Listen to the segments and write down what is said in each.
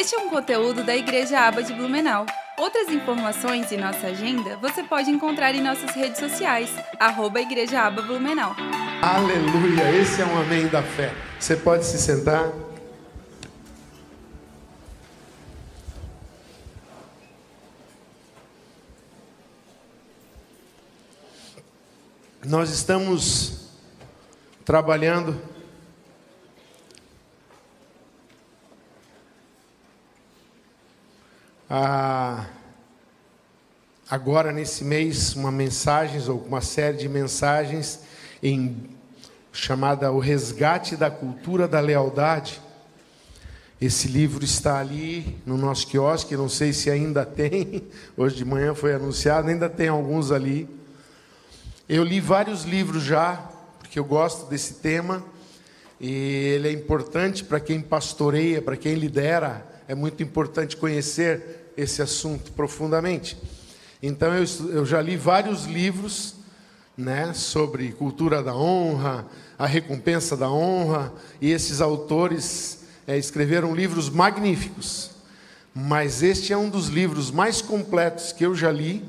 Este é um conteúdo da Igreja Aba de Blumenau. Outras informações e nossa agenda você pode encontrar em nossas redes sociais, arroba Igreja Aba Blumenau. Aleluia, esse é um amém da fé. Você pode se sentar. Nós estamos trabalhando ah, agora nesse mês uma mensagens ou uma série de mensagens em chamada O Resgate da Cultura da Lealdade. Esse livro está ali no nosso quiosque, não sei se ainda tem, hoje de manhã foi anunciado, ainda tem alguns ali. Eu li vários livros já, porque eu gosto desse tema, e ele é importante para quem pastoreia, para quem lidera, é muito importante conhecer esse assunto profundamente. Então eu, eu já li vários livros né, sobre cultura da honra, a recompensa da honra, e esses autores é, escreveram livros magníficos. Mas este é um dos livros mais completos que eu já li,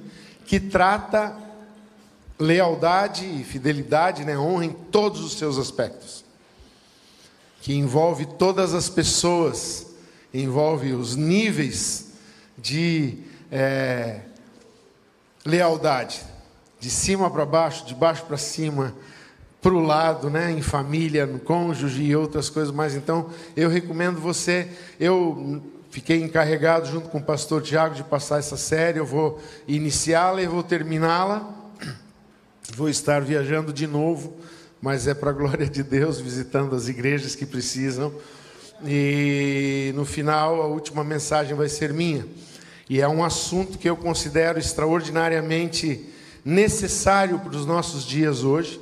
que trata lealdade e fidelidade, né, honra em todos os seus aspectos, que envolve todas as pessoas, envolve os níveis de é, lealdade, de cima para baixo, de baixo para cima, para o lado, né, em família, no cônjuge e outras coisas mais. Então, eu recomendo você. Eu fiquei encarregado junto com o pastor Tiago de passar essa série. Eu vou iniciá-la e vou terminá-la. Vou estar viajando de novo, mas é para a glória de Deus, visitando as igrejas que precisam. E no final, a última mensagem vai ser minha. E é um assunto que eu considero extraordinariamente necessário para os nossos dias hoje,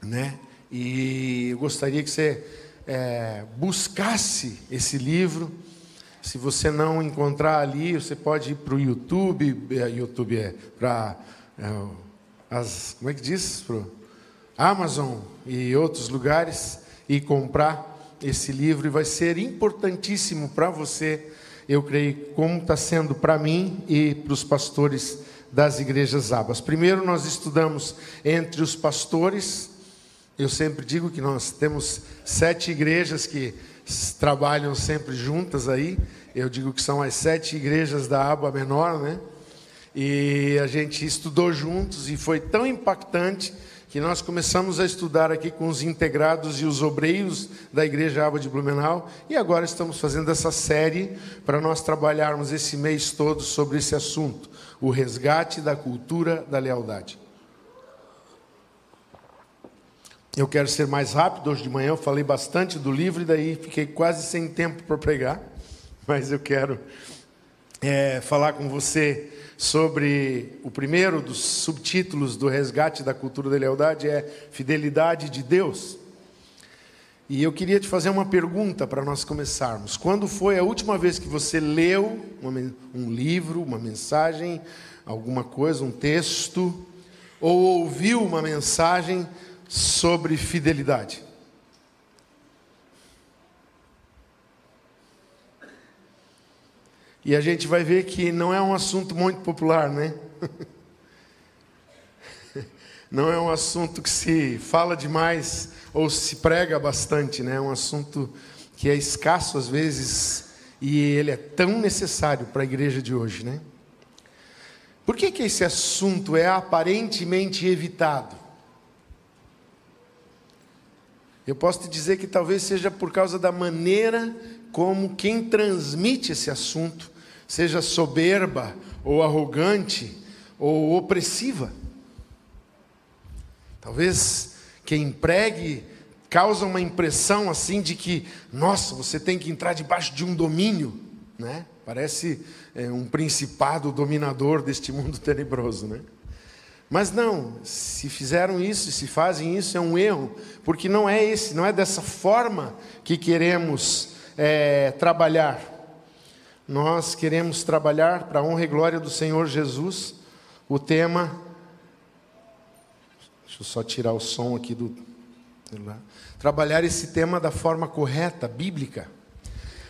né? E eu gostaria que você é, buscasse esse livro. Se você não encontrar ali, você pode ir para o YouTube, é, YouTube é para é, as, como é que diz, para Amazon e outros lugares e comprar esse livro e vai ser importantíssimo para você eu creio, como está sendo para mim e para os pastores das igrejas abas. Primeiro, nós estudamos entre os pastores. Eu sempre digo que nós temos sete igrejas que trabalham sempre juntas aí. Eu digo que são as sete igrejas da aba menor, né? E a gente estudou juntos e foi tão impactante que nós começamos a estudar aqui com os integrados e os obreiros da Igreja Aba de Blumenau, e agora estamos fazendo essa série para nós trabalharmos esse mês todo sobre esse assunto, o resgate da cultura da lealdade. Eu quero ser mais rápido, hoje de manhã eu falei bastante do livro e daí fiquei quase sem tempo para pregar, mas eu quero é, falar com você sobre o primeiro dos subtítulos do resgate da cultura da lealdade é Fidelidade de Deus. E eu queria te fazer uma pergunta para nós começarmos. Quando foi a última vez que você leu um livro, uma mensagem, alguma coisa, um texto, ou ouviu uma mensagem sobre fidelidade? E a gente vai ver que não é um assunto muito popular, né? Não é um assunto que se fala demais ou se prega bastante, né? É um assunto que é escasso às vezes e ele é tão necessário para a igreja de hoje, né? Por que, que esse assunto é aparentemente evitado? Eu posso te dizer que talvez seja por causa da maneira como quem transmite esse assunto seja soberba ou arrogante ou opressiva. Talvez quem pregue causa uma impressão assim de que, nossa, você tem que entrar debaixo de um domínio, né? Parece é, um principado dominador deste mundo tenebroso, né? Mas não, se fizeram isso, se fazem isso, é um erro, porque não é esse, não é dessa forma que queremos é, trabalhar. Nós queremos trabalhar para a honra e glória do Senhor Jesus. O tema. Deixa eu só tirar o som aqui do. Trabalhar esse tema da forma correta, bíblica.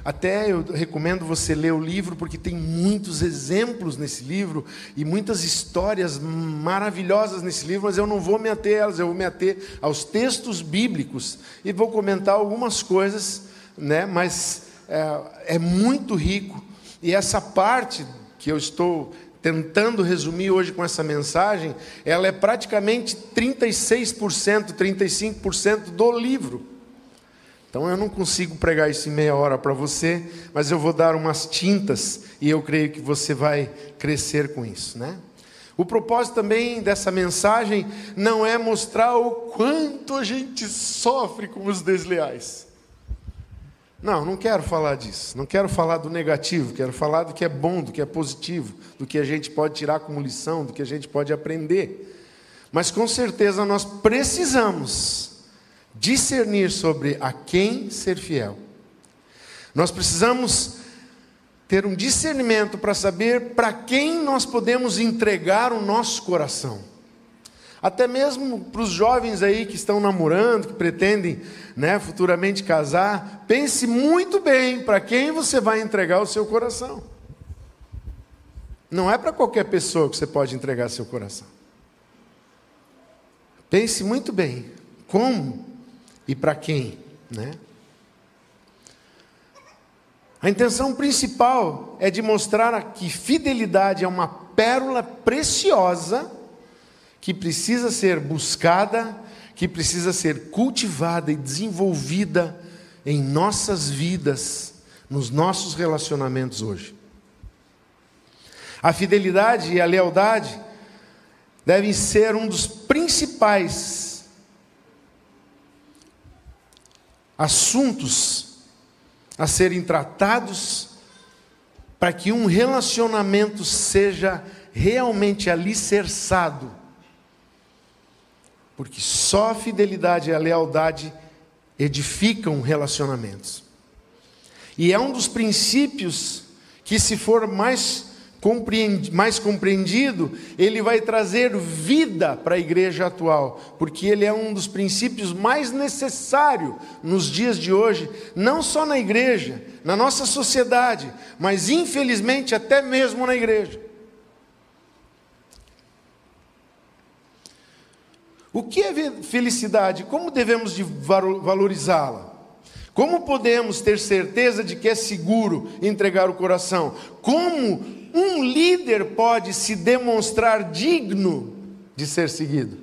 Até eu recomendo você ler o livro, porque tem muitos exemplos nesse livro e muitas histórias maravilhosas nesse livro, mas eu não vou me ater a elas, eu vou me ater aos textos bíblicos e vou comentar algumas coisas, né? mas é, é muito rico. E essa parte que eu estou tentando resumir hoje com essa mensagem, ela é praticamente 36%, 35% do livro. Então eu não consigo pregar isso em meia hora para você, mas eu vou dar umas tintas e eu creio que você vai crescer com isso, né? O propósito também dessa mensagem não é mostrar o quanto a gente sofre com os desleais. Não, não quero falar disso. Não quero falar do negativo, quero falar do que é bom, do que é positivo, do que a gente pode tirar como lição, do que a gente pode aprender. Mas com certeza nós precisamos discernir sobre a quem ser fiel. Nós precisamos ter um discernimento para saber para quem nós podemos entregar o nosso coração. Até mesmo para os jovens aí que estão namorando, que pretendem né, futuramente casar, pense muito bem para quem você vai entregar o seu coração. Não é para qualquer pessoa que você pode entregar seu coração. Pense muito bem como e para quem, né? A intenção principal é de mostrar que fidelidade é uma pérola preciosa que precisa ser buscada, que precisa ser cultivada e desenvolvida em nossas vidas, nos nossos relacionamentos hoje. A fidelidade e a lealdade devem ser um dos principais assuntos a serem tratados para que um relacionamento seja realmente alicerçado porque só a fidelidade e a lealdade edificam relacionamentos. E é um dos princípios que, se for mais, compreendido, mais compreendido, ele vai trazer vida para a igreja atual, porque ele é um dos princípios mais necessários nos dias de hoje, não só na igreja, na nossa sociedade, mas infelizmente até mesmo na igreja. O que é felicidade? Como devemos de valorizá-la? Como podemos ter certeza de que é seguro entregar o coração? Como um líder pode se demonstrar digno de ser seguido?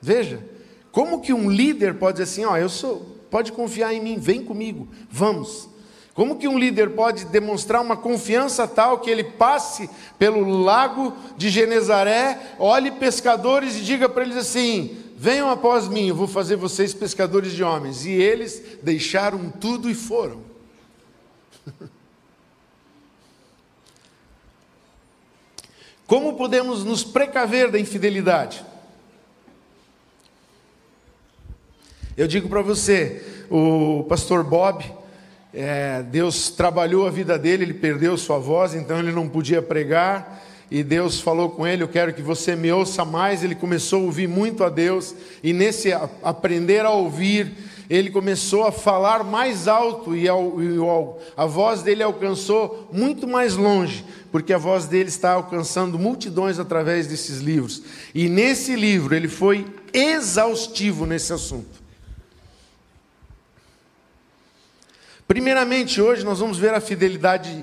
Veja, como que um líder pode dizer assim, ó, eu sou, pode confiar em mim, vem comigo, vamos. Como que um líder pode demonstrar uma confiança tal que ele passe pelo lago de Genezaré, olhe pescadores e diga para eles assim: venham após mim, eu vou fazer vocês pescadores de homens. E eles deixaram tudo e foram. Como podemos nos precaver da infidelidade? Eu digo para você, o pastor Bob, é, Deus trabalhou a vida dele, ele perdeu sua voz, então ele não podia pregar. E Deus falou com ele: Eu quero que você me ouça mais. Ele começou a ouvir muito a Deus, e nesse aprender a ouvir, ele começou a falar mais alto, e, a voz dele alcançou muito mais longe, porque a voz dele está alcançando multidões através desses livros. E nesse livro ele foi exaustivo nesse assunto. Primeiramente, hoje nós vamos ver a fidelidade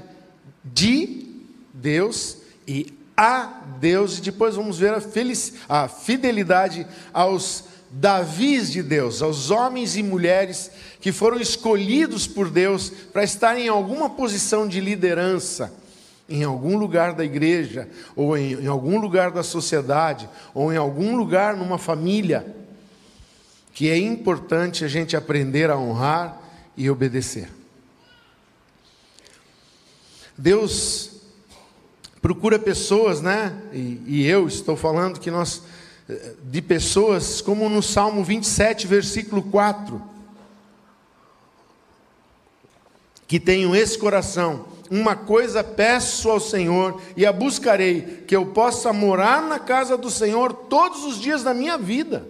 de Deus e a Deus, e depois vamos ver a, a fidelidade aos Davis de Deus, aos homens e mulheres que foram escolhidos por Deus para estarem em alguma posição de liderança, em algum lugar da igreja, ou em, em algum lugar da sociedade, ou em algum lugar numa família, que é importante a gente aprender a honrar e obedecer. Deus procura pessoas, né? E, e, eu estou falando que nós, de pessoas, como no Salmo 27, versículo 4, que tenham esse coração. Uma coisa peço ao Senhor e a buscarei, que eu possa morar na casa do Senhor todos os dias da minha vida,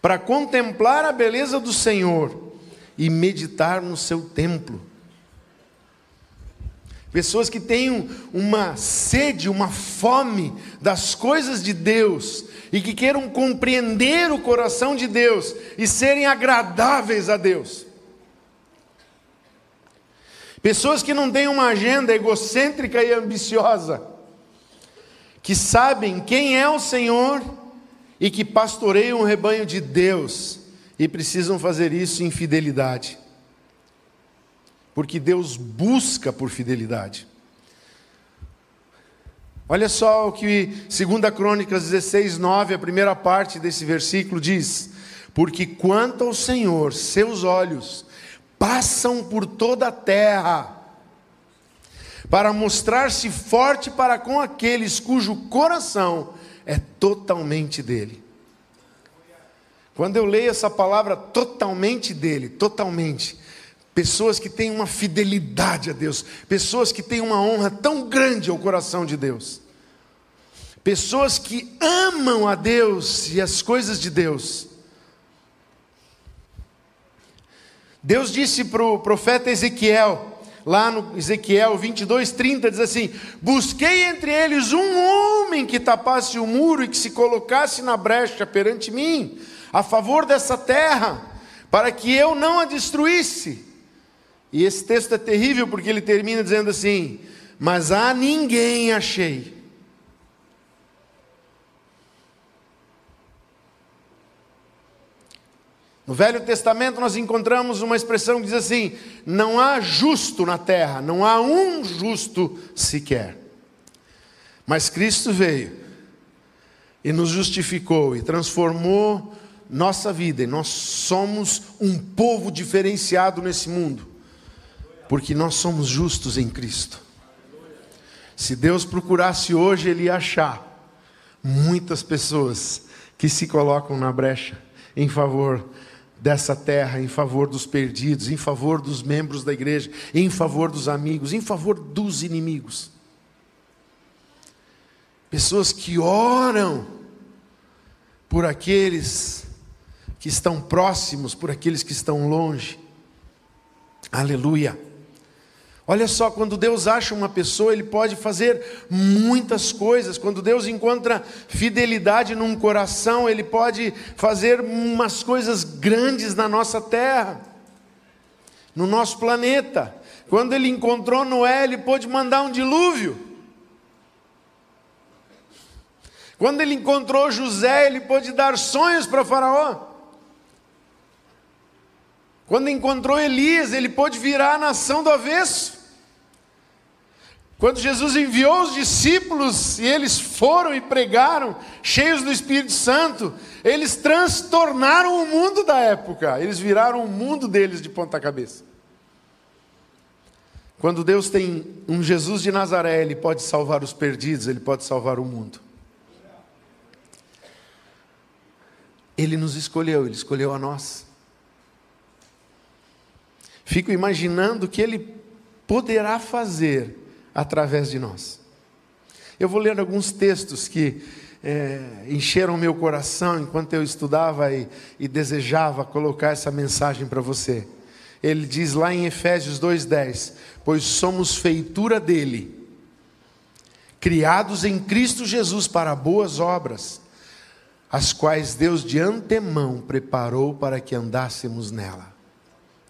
para contemplar a beleza do Senhor e meditar no seu templo. Pessoas que têm uma sede, uma fome das coisas de Deus e que queiram compreender o coração de Deus e serem agradáveis a Deus. Pessoas que não têm uma agenda egocêntrica e ambiciosa, que sabem quem é o Senhor e que pastoreiam o rebanho de Deus e precisam fazer isso em fidelidade. Porque Deus busca por fidelidade. Olha só o que 2 Crônicas 16, 9, a primeira parte desse versículo diz: Porque quanto ao Senhor, seus olhos passam por toda a terra, para mostrar-se forte para com aqueles cujo coração é totalmente dele. Quando eu leio essa palavra totalmente dele, totalmente, pessoas que têm uma fidelidade a Deus, pessoas que têm uma honra tão grande ao coração de Deus, pessoas que amam a Deus e as coisas de Deus. Deus disse para o profeta Ezequiel, lá no Ezequiel 22, 30, diz assim: Busquei entre eles um homem que tapasse o muro e que se colocasse na brecha perante mim, a favor dessa terra, para que eu não a destruísse. E esse texto é terrível porque ele termina dizendo assim: Mas a ninguém achei. No Velho Testamento nós encontramos uma expressão que diz assim: não há justo na terra, não há um justo sequer. Mas Cristo veio e nos justificou e transformou nossa vida, e nós somos um povo diferenciado nesse mundo, porque nós somos justos em Cristo. Se Deus procurasse hoje, Ele ia achar muitas pessoas que se colocam na brecha em favor dessa terra em favor dos perdidos, em favor dos membros da igreja, em favor dos amigos, em favor dos inimigos. Pessoas que oram por aqueles que estão próximos, por aqueles que estão longe. Aleluia. Olha só, quando Deus acha uma pessoa, Ele pode fazer muitas coisas. Quando Deus encontra fidelidade num coração, Ele pode fazer umas coisas grandes na nossa terra, no nosso planeta. Quando Ele encontrou Noé, Ele pôde mandar um dilúvio. Quando Ele encontrou José, Ele pôde dar sonhos para Faraó. Quando encontrou Elias, ele pôde virar a nação do avesso. Quando Jesus enviou os discípulos e eles foram e pregaram, cheios do Espírito Santo, eles transtornaram o mundo da época, eles viraram o mundo deles de ponta cabeça. Quando Deus tem um Jesus de Nazaré, Ele pode salvar os perdidos, Ele pode salvar o mundo. Ele nos escolheu, Ele escolheu a nós. Fico imaginando o que Ele poderá fazer através de nós. Eu vou ler alguns textos que é, encheram meu coração enquanto eu estudava e, e desejava colocar essa mensagem para você. Ele diz lá em Efésios 2,10: Pois somos feitura dele, criados em Cristo Jesus para boas obras, as quais Deus de antemão preparou para que andássemos nela.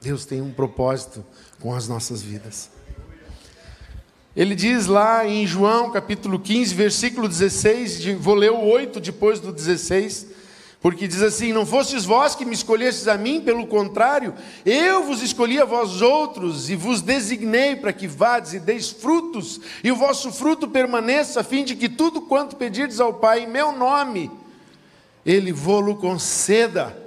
Deus tem um propósito com as nossas vidas. Ele diz lá em João capítulo 15, versículo 16, vou ler o 8 depois do 16, porque diz assim: Não fostes vós que me escolhestes a mim, pelo contrário, eu vos escolhi a vós outros e vos designei para que vades e deis frutos, e o vosso fruto permaneça, a fim de que tudo quanto pedirdes ao Pai em meu nome, Ele vô-lo conceda.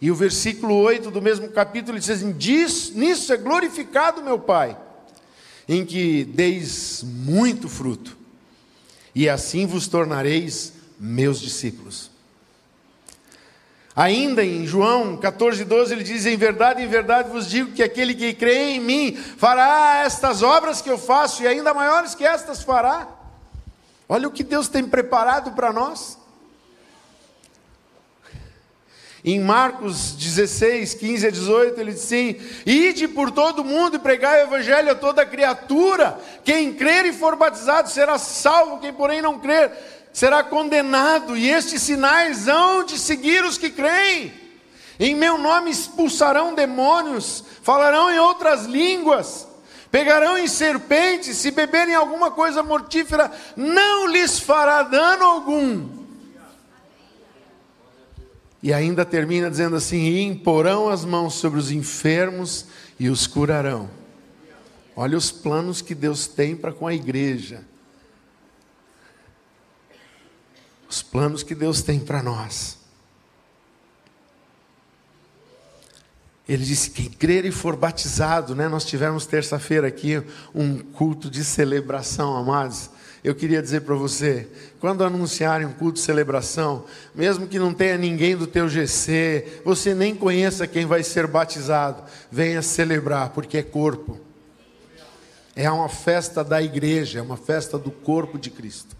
E o versículo 8 do mesmo capítulo diz assim: Diz, Nisso é glorificado meu Pai em que deis muito fruto, e assim vos tornareis meus discípulos. Ainda em João 14, 12, ele diz: Em verdade, em verdade vos digo que aquele que crê em mim fará estas obras que eu faço, e ainda maiores que estas fará. Olha o que Deus tem preparado para nós. Em Marcos 16, 15 a 18, ele diz assim: Ide por todo mundo e pregai o evangelho a toda criatura. Quem crer e for batizado será salvo, quem porém não crer será condenado. E estes sinais hão de seguir os que creem. Em meu nome expulsarão demônios, falarão em outras línguas, pegarão em serpentes, se beberem alguma coisa mortífera, não lhes fará dano algum e ainda termina dizendo assim: e imporão as mãos sobre os enfermos e os curarão. Olha os planos que Deus tem para com a igreja. Os planos que Deus tem para nós. Ele disse: quem crer e for batizado, né? Nós tivemos terça-feira aqui um culto de celebração, amados eu queria dizer para você, quando anunciarem um culto de celebração, mesmo que não tenha ninguém do teu GC, você nem conheça quem vai ser batizado, venha celebrar, porque é corpo. É uma festa da igreja, é uma festa do corpo de Cristo.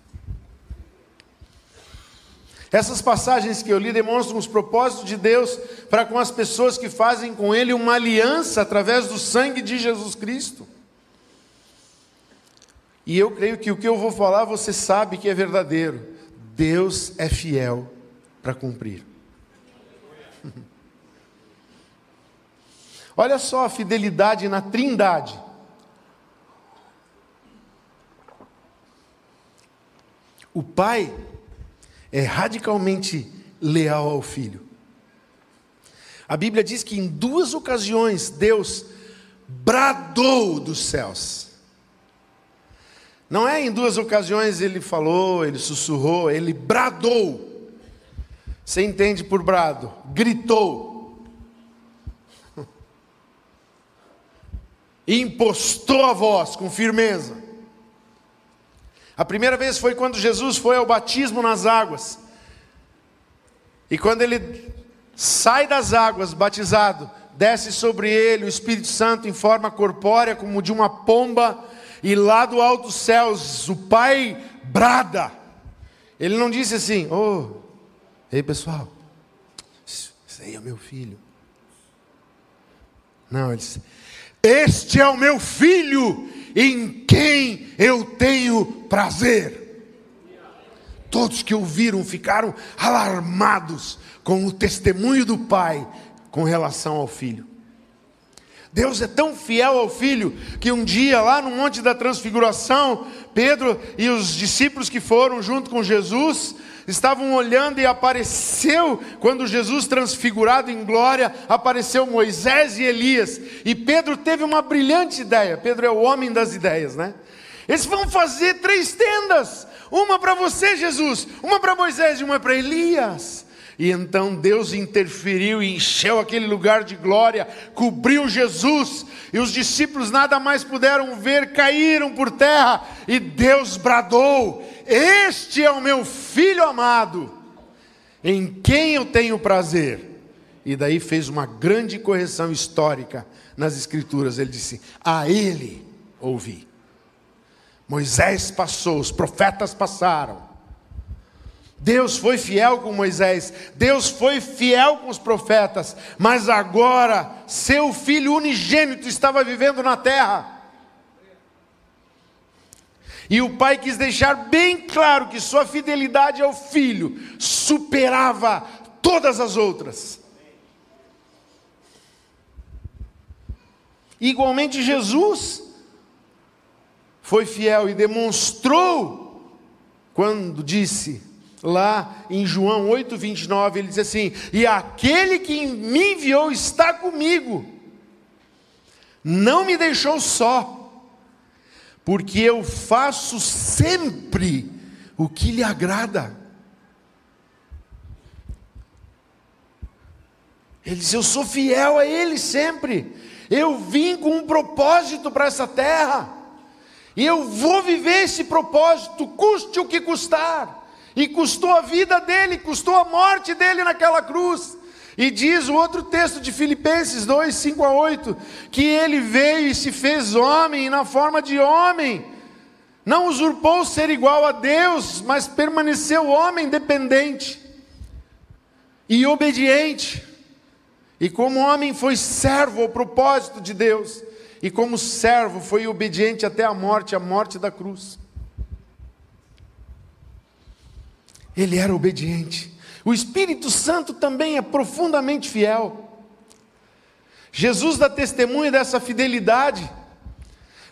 Essas passagens que eu li demonstram os propósitos de Deus para com as pessoas que fazem com Ele uma aliança através do sangue de Jesus Cristo. E eu creio que o que eu vou falar você sabe que é verdadeiro. Deus é fiel para cumprir. Olha só a fidelidade na Trindade. O Pai é radicalmente leal ao Filho. A Bíblia diz que em duas ocasiões Deus bradou dos céus. Não é em duas ocasiões ele falou, ele sussurrou, ele bradou. Você entende por brado? Gritou. Impostou a voz com firmeza. A primeira vez foi quando Jesus foi ao batismo nas águas. E quando ele sai das águas batizado, desce sobre ele o Espírito Santo em forma corpórea, como de uma pomba e lá do alto dos céus o Pai brada. Ele não disse assim: Oh, ei pessoal, isso aí é meu filho. Não, ele disse: Este é o meu filho em quem eu tenho prazer. Todos que ouviram ficaram alarmados com o testemunho do pai com relação ao filho. Deus é tão fiel ao filho que um dia, lá no Monte da Transfiguração, Pedro e os discípulos que foram junto com Jesus estavam olhando e apareceu, quando Jesus transfigurado em glória, apareceu Moisés e Elias. E Pedro teve uma brilhante ideia. Pedro é o homem das ideias, né? Eles vão fazer três tendas: uma para você, Jesus, uma para Moisés e uma para Elias. E então Deus interferiu e encheu aquele lugar de glória, cobriu Jesus, e os discípulos nada mais puderam ver, caíram por terra, e Deus bradou: Este é o meu filho amado, em quem eu tenho prazer. E daí fez uma grande correção histórica nas Escrituras. Ele disse: A ele ouvi. Moisés passou, os profetas passaram, Deus foi fiel com Moisés, Deus foi fiel com os profetas, mas agora seu filho unigênito estava vivendo na terra. E o pai quis deixar bem claro que sua fidelidade ao filho superava todas as outras. Igualmente, Jesus foi fiel e demonstrou quando disse: lá em João 8:29, ele diz assim: "E aquele que me enviou está comigo. Não me deixou só, porque eu faço sempre o que lhe agrada." Ele diz: "Eu sou fiel a ele sempre. Eu vim com um propósito para essa terra." E eu vou viver esse propósito, custe o que custar e custou a vida dele, custou a morte dele naquela cruz. E diz o outro texto de Filipenses 2, 5 a 8, que ele veio e se fez homem, e na forma de homem, não usurpou ser igual a Deus, mas permaneceu homem dependente. e obediente. E como homem foi servo ao propósito de Deus, e como servo foi obediente até a morte, a morte da cruz. Ele era obediente. O Espírito Santo também é profundamente fiel. Jesus dá testemunho dessa fidelidade.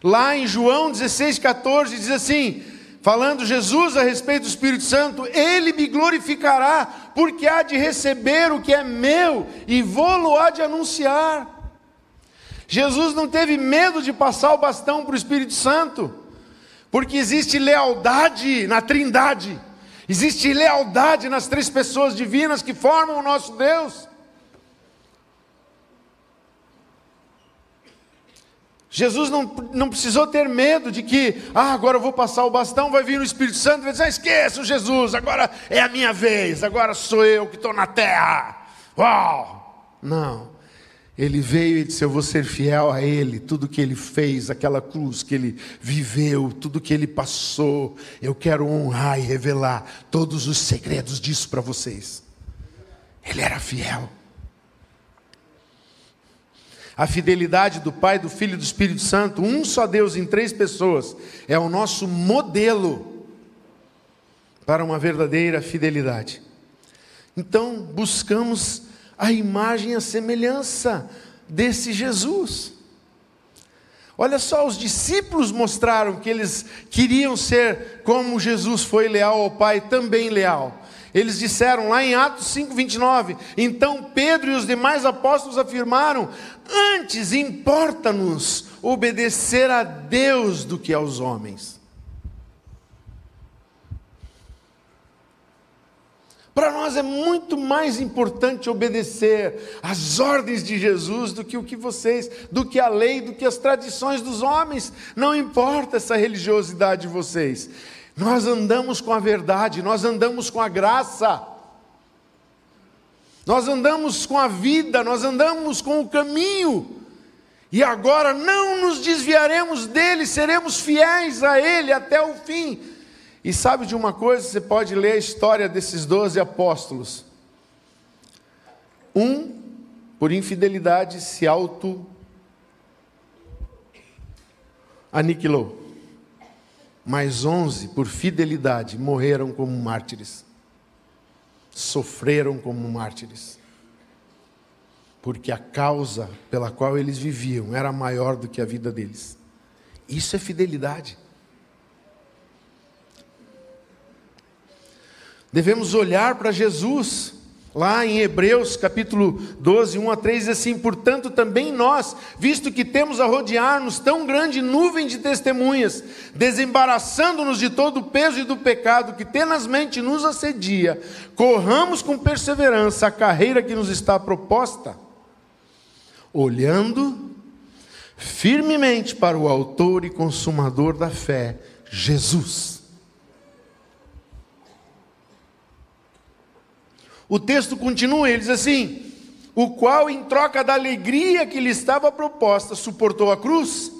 Lá em João 16,14 diz assim: falando Jesus a respeito do Espírito Santo, ele me glorificará, porque há de receber o que é meu e vou-lo há de anunciar. Jesus não teve medo de passar o bastão para o Espírito Santo, porque existe lealdade na Trindade, existe lealdade nas três pessoas divinas que formam o nosso Deus. Jesus não, não precisou ter medo de que, ah, agora eu vou passar o bastão, vai vir o Espírito Santo e vai dizer: ah, esqueça Jesus, agora é a minha vez, agora sou eu que estou na terra. Uau! Não. Ele veio e disse: Eu vou ser fiel a Ele, tudo que Ele fez, aquela cruz que Ele viveu, tudo que Ele passou, eu quero honrar e revelar todos os segredos disso para vocês. Ele era fiel. A fidelidade do Pai, do Filho e do Espírito Santo, um só Deus em três pessoas, é o nosso modelo para uma verdadeira fidelidade. Então, buscamos a imagem e a semelhança desse Jesus. Olha só, os discípulos mostraram que eles queriam ser como Jesus foi leal ao Pai, também leal. Eles disseram lá em Atos 5:29. Então Pedro e os demais apóstolos afirmaram: Antes importa-nos obedecer a Deus do que aos homens. Para nós é muito mais importante obedecer às ordens de Jesus do que o que vocês, do que a lei, do que as tradições dos homens. Não importa essa religiosidade de vocês. Nós andamos com a verdade, nós andamos com a graça. Nós andamos com a vida, nós andamos com o caminho, e agora não nos desviaremos dele, seremos fiéis a ele até o fim. E sabe de uma coisa? Você pode ler a história desses doze apóstolos. Um, por infidelidade, se auto aniquilou. Mas onze, por fidelidade, morreram como mártires sofreram como mártires. Porque a causa pela qual eles viviam era maior do que a vida deles. Isso é fidelidade. Devemos olhar para Jesus. Lá em Hebreus capítulo 12, 1 a 3, diz assim: Portanto, também nós, visto que temos a rodear-nos tão grande nuvem de testemunhas, desembaraçando-nos de todo o peso e do pecado que tenazmente nos assedia, corramos com perseverança a carreira que nos está proposta, olhando firmemente para o Autor e Consumador da fé, Jesus O texto continua, ele diz assim: o qual, em troca da alegria que lhe estava proposta, suportou a cruz,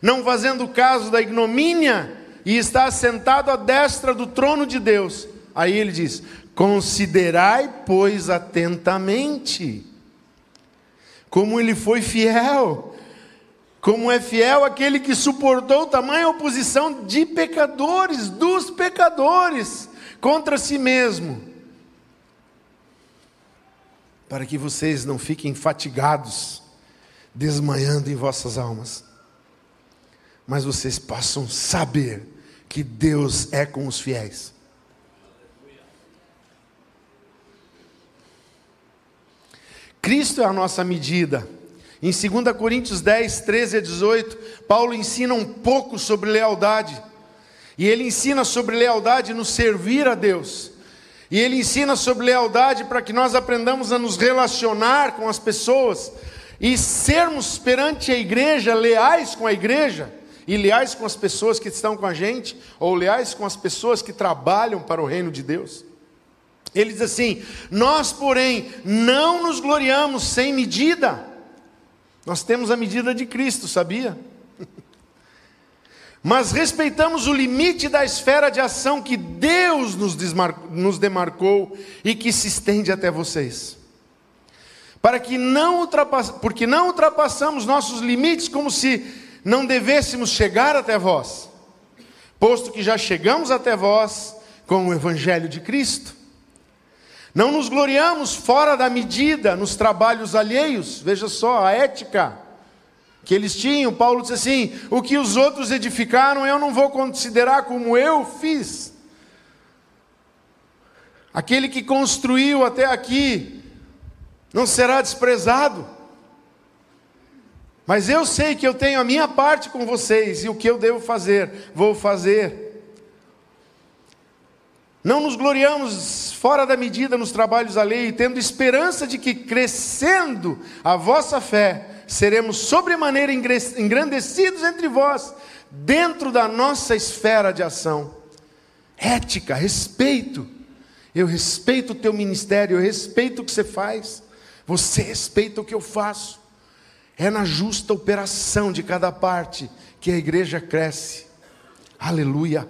não fazendo caso da ignomínia, e está sentado à destra do trono de Deus. Aí ele diz: Considerai, pois, atentamente, como ele foi fiel, como é fiel aquele que suportou tamanha oposição de pecadores, dos pecadores, contra si mesmo para que vocês não fiquem fatigados, desmanhando em vossas almas, mas vocês possam saber que Deus é com os fiéis. Cristo é a nossa medida. Em 2 Coríntios 10, 13 a 18, Paulo ensina um pouco sobre lealdade. E ele ensina sobre lealdade no servir a Deus. E ele ensina sobre lealdade para que nós aprendamos a nos relacionar com as pessoas e sermos perante a igreja leais com a igreja e leais com as pessoas que estão com a gente ou leais com as pessoas que trabalham para o reino de Deus. Ele diz assim: Nós, porém, não nos gloriamos sem medida. Nós temos a medida de Cristo, sabia? Mas respeitamos o limite da esfera de ação que Deus nos, nos demarcou e que se estende até vocês. Para que não. Porque não ultrapassamos nossos limites como se não devêssemos chegar até vós, posto que já chegamos até vós com o Evangelho de Cristo. Não nos gloriamos fora da medida nos trabalhos alheios, veja só a ética que eles tinham. Paulo diz assim: o que os outros edificaram eu não vou considerar como eu fiz. Aquele que construiu até aqui não será desprezado. Mas eu sei que eu tenho a minha parte com vocês e o que eu devo fazer, vou fazer. Não nos gloriamos fora da medida nos trabalhos alheios, tendo esperança de que, crescendo a vossa fé, seremos sobremaneira engrandecidos entre vós, dentro da nossa esfera de ação. Ética, respeito. Eu respeito o teu ministério, eu respeito o que você faz, você respeita o que eu faço. É na justa operação de cada parte que a igreja cresce. Aleluia.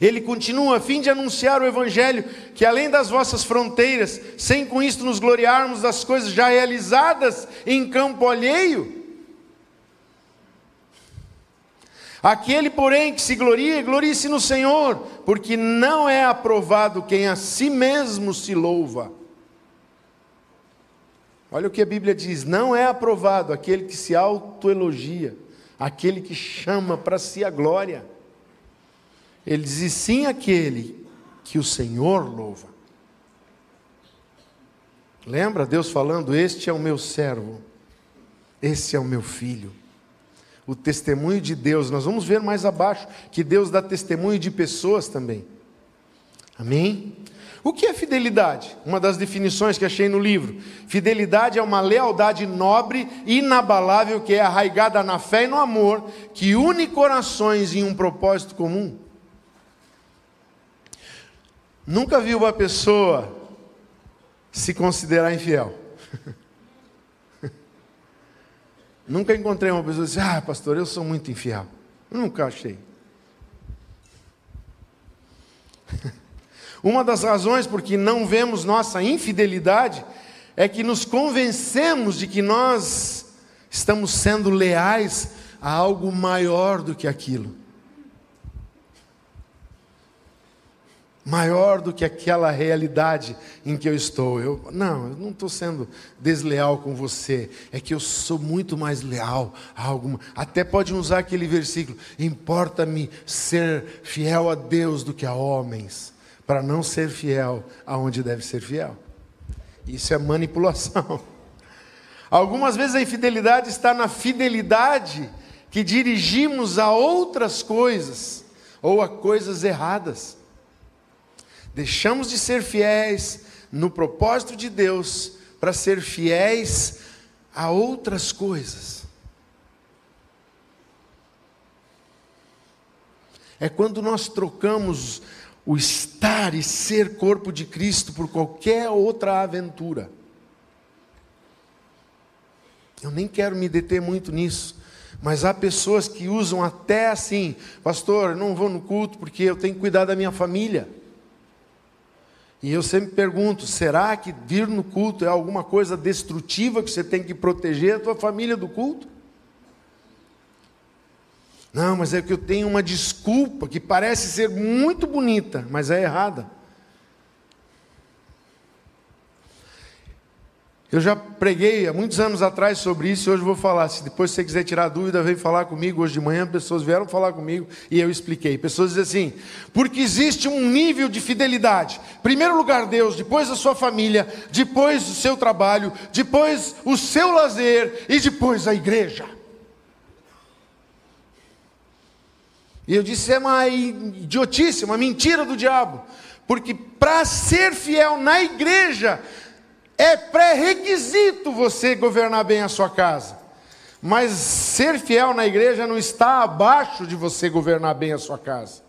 Ele continua a fim de anunciar o Evangelho, que além das vossas fronteiras, sem com isto nos gloriarmos das coisas já realizadas em campo alheio. Aquele, porém, que se gloria, glorie-se no Senhor, porque não é aprovado quem a si mesmo se louva. Olha o que a Bíblia diz: não é aprovado aquele que se autoelogia, aquele que chama para si a glória. Ele diz: e sim aquele que o Senhor louva. Lembra Deus falando: Este é o meu servo, esse é o meu filho. O testemunho de Deus, nós vamos ver mais abaixo que Deus dá testemunho de pessoas também. Amém? O que é fidelidade? Uma das definições que achei no livro. Fidelidade é uma lealdade nobre inabalável que é arraigada na fé e no amor, que une corações em um propósito comum. Nunca vi uma pessoa se considerar infiel. Nunca encontrei uma pessoa que disse, ah, pastor, eu sou muito infiel. Nunca achei. Uma das razões por que não vemos nossa infidelidade é que nos convencemos de que nós estamos sendo leais a algo maior do que aquilo. Maior do que aquela realidade em que eu estou. Eu, não, eu não estou sendo desleal com você, é que eu sou muito mais leal a alguma. Até pode usar aquele versículo: importa-me ser fiel a Deus do que a homens, para não ser fiel aonde deve ser fiel. Isso é manipulação. Algumas vezes a infidelidade está na fidelidade que dirigimos a outras coisas ou a coisas erradas. Deixamos de ser fiéis no propósito de Deus para ser fiéis a outras coisas. É quando nós trocamos o estar e ser corpo de Cristo por qualquer outra aventura. Eu nem quero me deter muito nisso, mas há pessoas que usam até assim, pastor, não vou no culto porque eu tenho que cuidar da minha família. E eu sempre pergunto: será que vir no culto é alguma coisa destrutiva que você tem que proteger a tua família do culto? Não, mas é que eu tenho uma desculpa que parece ser muito bonita, mas é errada. Eu já preguei há muitos anos atrás sobre isso e hoje vou falar. Se depois você quiser tirar dúvida, vem falar comigo. Hoje de manhã pessoas vieram falar comigo e eu expliquei. Pessoas dizem assim: porque existe um nível de fidelidade. Primeiro lugar, Deus, depois a sua família, depois o seu trabalho, depois o seu lazer e depois a igreja. E eu disse: é uma idiotice, uma mentira do diabo. Porque para ser fiel na igreja, é pré-requisito você governar bem a sua casa. Mas ser fiel na igreja não está abaixo de você governar bem a sua casa.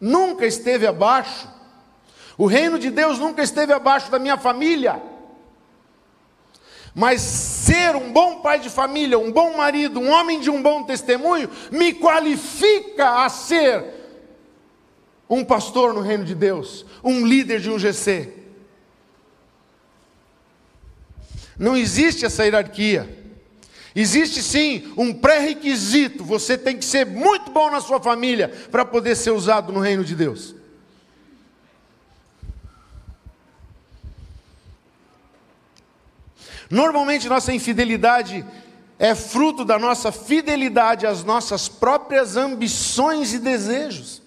Nunca esteve abaixo. O reino de Deus nunca esteve abaixo da minha família. Mas ser um bom pai de família, um bom marido, um homem de um bom testemunho, me qualifica a ser um pastor no reino de Deus, um líder de um GC. Não existe essa hierarquia. Existe sim um pré-requisito: você tem que ser muito bom na sua família para poder ser usado no reino de Deus. Normalmente nossa infidelidade é fruto da nossa fidelidade às nossas próprias ambições e desejos.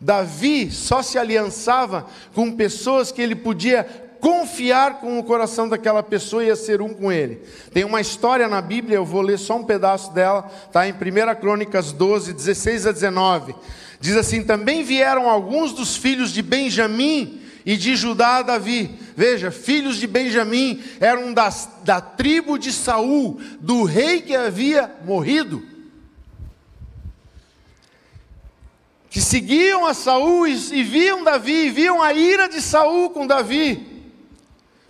Davi só se aliançava com pessoas que ele podia confiar com o coração daquela pessoa e ia ser um com ele. Tem uma história na Bíblia, eu vou ler só um pedaço dela, está em 1 Crônicas 12, 16 a 19. Diz assim: Também vieram alguns dos filhos de Benjamim e de Judá a Davi. Veja, filhos de Benjamim eram das, da tribo de Saul, do rei que havia morrido. Que seguiam a Saul e, e viam Davi, e viam a ira de Saul com Davi.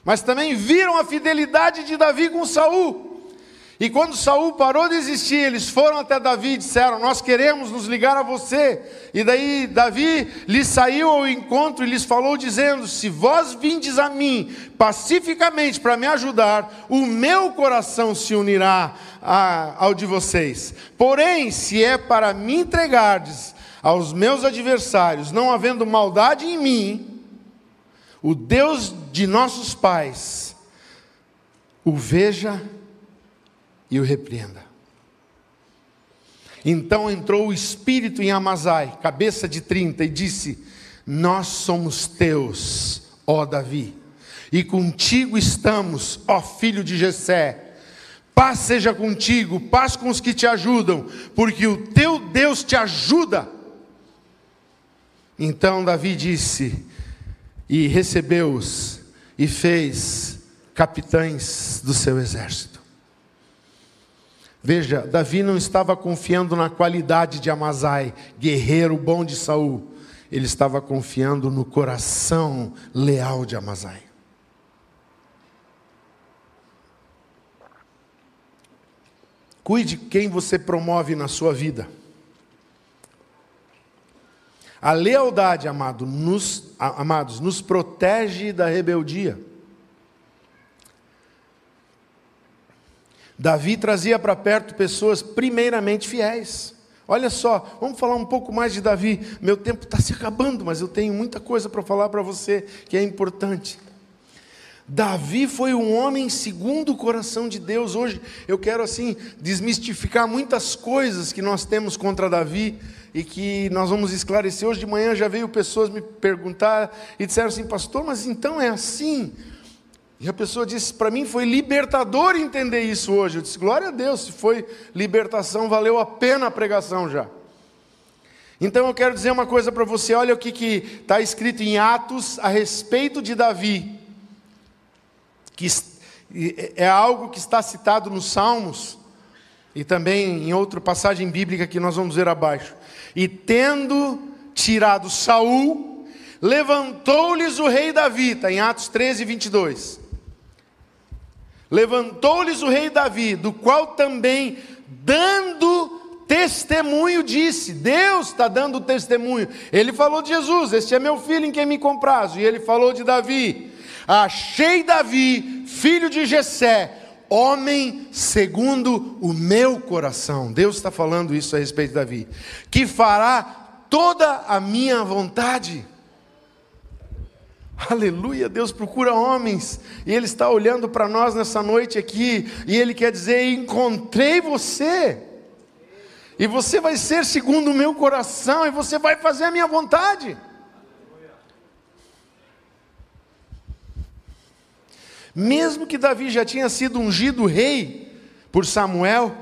Mas também viram a fidelidade de Davi com Saul. E quando Saul parou de existir, eles foram até Davi e disseram: Nós queremos nos ligar a você. E daí Davi lhes saiu ao encontro e lhes falou, dizendo: Se vós vindes a mim pacificamente para me ajudar, o meu coração se unirá ao de vocês. Porém, se é para me entregardes aos meus adversários, não havendo maldade em mim, o Deus de nossos pais o veja e o repreenda. Então entrou o espírito em Amazai, cabeça de trinta, e disse: Nós somos teus, ó Davi, e contigo estamos, ó filho de Jessé. Paz seja contigo, paz com os que te ajudam, porque o teu Deus te ajuda. Então Davi disse: E recebeu-os, e fez capitães do seu exército. Veja, Davi não estava confiando na qualidade de Amazai, guerreiro bom de Saul. Ele estava confiando no coração leal de Amazai. Cuide quem você promove na sua vida. A lealdade, amado, nos, amados, nos protege da rebeldia. Davi trazia para perto pessoas primeiramente fiéis. Olha só, vamos falar um pouco mais de Davi. Meu tempo está se acabando, mas eu tenho muita coisa para falar para você que é importante. Davi foi um homem segundo o coração de Deus. Hoje eu quero assim desmistificar muitas coisas que nós temos contra Davi e que nós vamos esclarecer. Hoje de manhã já veio pessoas me perguntar e disseram assim, pastor, mas então é assim? E a pessoa disse: Para mim foi libertador entender isso hoje. Eu disse: Glória a Deus, se foi libertação, valeu a pena a pregação já. Então eu quero dizer uma coisa para você: olha o que está escrito em Atos a respeito de Davi, que é algo que está citado nos Salmos e também em outra passagem bíblica que nós vamos ver abaixo. E tendo tirado Saul, levantou-lhes o rei Davi, está em Atos 13, 22. Levantou-lhes o rei Davi, do qual também, dando testemunho, disse: Deus está dando testemunho. Ele falou de Jesus: Este é meu filho em quem me comprazo. E ele falou de Davi: Achei Davi, filho de Jessé, homem segundo o meu coração. Deus está falando isso a respeito de Davi, que fará toda a minha vontade. Aleluia, Deus procura homens, e Ele está olhando para nós nessa noite aqui, e Ele quer dizer: Encontrei você, e você vai ser segundo o meu coração, e você vai fazer a minha vontade. Mesmo que Davi já tinha sido ungido rei por Samuel,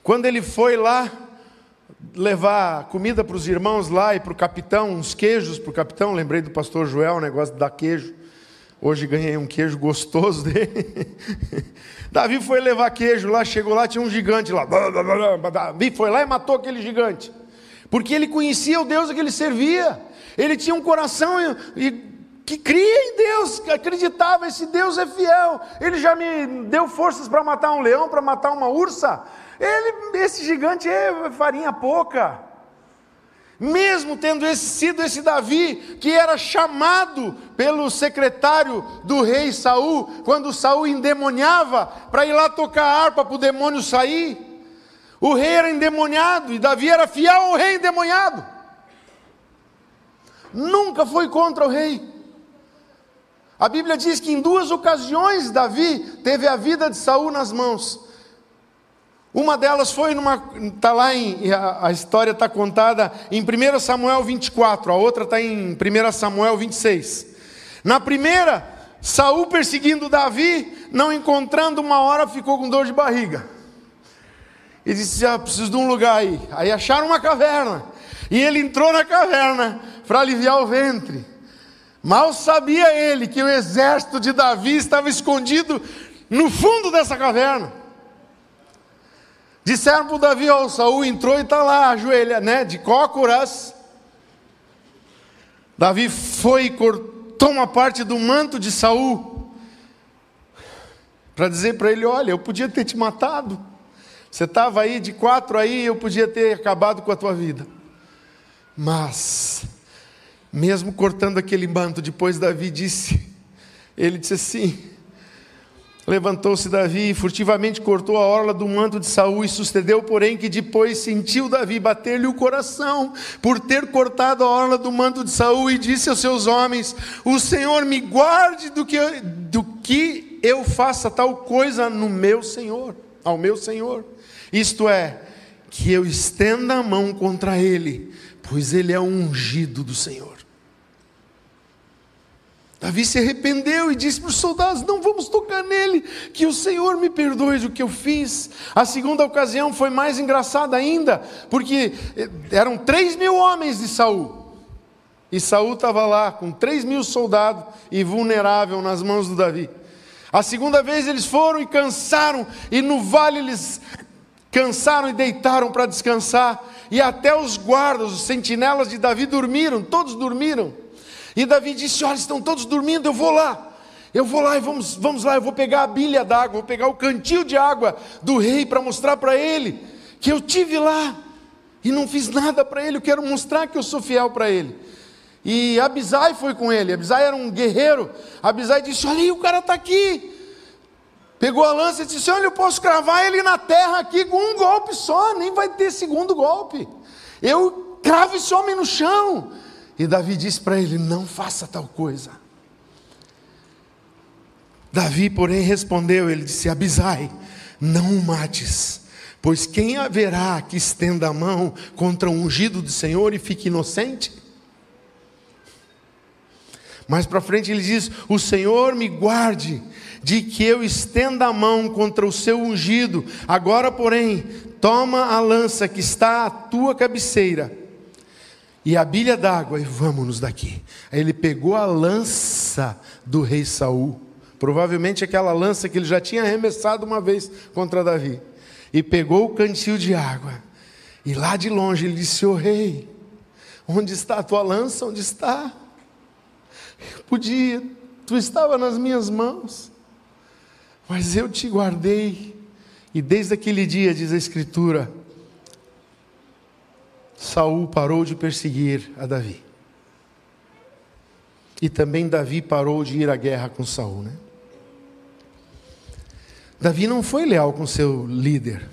quando ele foi lá levar comida para os irmãos lá e para o capitão, uns queijos para o capitão. Lembrei do pastor Joel, o negócio de dar queijo. Hoje ganhei um queijo gostoso dele. Davi foi levar queijo lá, chegou lá, tinha um gigante lá. Davi foi lá e matou aquele gigante. Porque ele conhecia o Deus a que ele servia. Ele tinha um coração que cria em Deus, que acreditava, esse Deus é fiel. Ele já me deu forças para matar um leão, para matar uma ursa. Ele, esse gigante é farinha pouca. Mesmo tendo esse, sido esse Davi, que era chamado pelo secretário do rei Saul, quando Saul endemoniava para ir lá tocar harpa para o demônio sair. O rei era endemoniado e Davi era fiel ao rei endemoniado. Nunca foi contra o rei. A Bíblia diz que em duas ocasiões Davi teve a vida de Saul nas mãos. Uma delas foi numa. Está lá em. A, história está contada em 1 Samuel 24, a outra está em 1 Samuel 26. Na primeira, Saul perseguindo Davi, não encontrando uma hora, ficou com dor de barriga. E disse: ah, preciso de um lugar aí. Aí acharam uma caverna. E ele entrou na caverna para aliviar o ventre. Mal sabia ele que o exército de Davi estava escondido no fundo dessa caverna. Disseram para Davi, ó, Saul entrou e está lá, ajoelha, né, de cócoras. Davi foi e cortou uma parte do manto de Saul, para dizer para ele, olha, eu podia ter te matado. Você estava aí de quatro aí, eu podia ter acabado com a tua vida. Mas mesmo cortando aquele manto, depois Davi disse, ele disse assim: Levantou-se Davi e furtivamente cortou a orla do manto de Saul, e sucedeu, porém, que depois sentiu Davi bater-lhe o coração por ter cortado a orla do manto de Saul, e disse aos seus homens: O Senhor me guarde do que, do que eu faça tal coisa no meu Senhor, ao meu Senhor. Isto é, que eu estenda a mão contra ele, pois ele é ungido do Senhor. Davi se arrependeu e disse para os soldados: Não vamos tocar nele, que o Senhor me perdoe o que eu fiz. A segunda ocasião foi mais engraçada ainda, porque eh, eram três mil homens de Saul. E Saul estava lá com três mil soldados e vulnerável nas mãos do Davi. A segunda vez eles foram e cansaram, e no vale eles cansaram e deitaram para descansar. E até os guardas, os sentinelas de Davi dormiram, todos dormiram. E Davi disse: Olha, estão todos dormindo, eu vou lá. Eu vou lá e vamos, vamos lá, eu vou pegar a bilha d'água, vou pegar o cantil de água do rei para mostrar para ele que eu tive lá e não fiz nada para ele, eu quero mostrar que eu sou fiel para ele. E Abisai foi com ele, Abisai era um guerreiro. Abisai disse: Olha aí, o cara está aqui. Pegou a lança e disse: Olha, eu posso cravar ele na terra aqui com um golpe só, nem vai ter segundo golpe. Eu cravo esse homem no chão. E Davi disse para ele: Não faça tal coisa. Davi, porém, respondeu: Ele disse: Abisai, não o mates, pois quem haverá que estenda a mão contra o ungido do Senhor e fique inocente? Mais para frente ele diz: O Senhor me guarde de que eu estenda a mão contra o seu ungido. Agora, porém, toma a lança que está à tua cabeceira e a bilha d'água e vamos-nos daqui. Aí ele pegou a lança do rei Saul, provavelmente aquela lança que ele já tinha arremessado uma vez contra Davi, e pegou o cantil de água. E lá de longe ele disse: "O oh, rei, onde está a tua lança? Onde está? Eu podia, tu estava nas minhas mãos, mas eu te guardei. E desde aquele dia, diz a Escritura, Saul parou de perseguir a Davi. E também Davi parou de ir à guerra com Saul, né? Davi não foi leal com seu líder.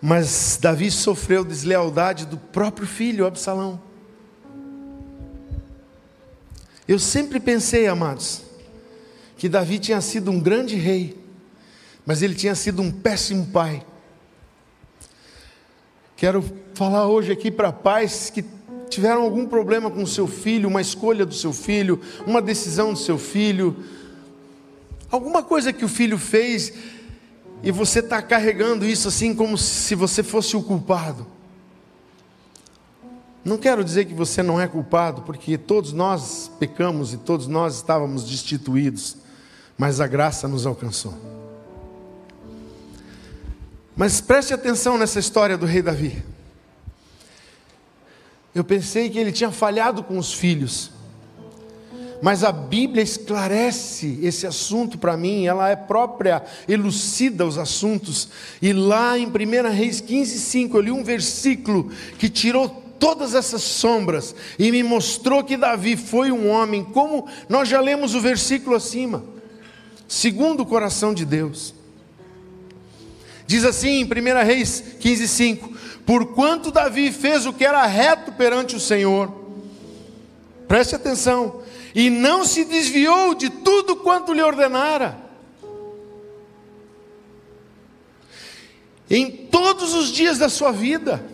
Mas Davi sofreu deslealdade do próprio filho Absalão. Eu sempre pensei, amados, que Davi tinha sido um grande rei, mas ele tinha sido um péssimo pai. Quero falar hoje aqui para pais que tiveram algum problema com o seu filho, uma escolha do seu filho, uma decisão do seu filho, alguma coisa que o filho fez e você está carregando isso assim como se você fosse o culpado. Não quero dizer que você não é culpado, porque todos nós pecamos e todos nós estávamos destituídos, mas a graça nos alcançou. Mas preste atenção nessa história do rei Davi. Eu pensei que ele tinha falhado com os filhos. mas a Bíblia esclarece esse assunto para mim, ela é própria, elucida os assuntos. E lá em 1 Reis 15, 5, eu li um versículo que tirou todas essas sombras e me mostrou que Davi foi um homem, como nós já lemos o versículo acima, segundo o coração de Deus. Diz assim em 1 Reis 15, 5: Porquanto Davi fez o que era reto perante o Senhor, preste atenção, e não se desviou de tudo quanto lhe ordenara. Em todos os dias da sua vida,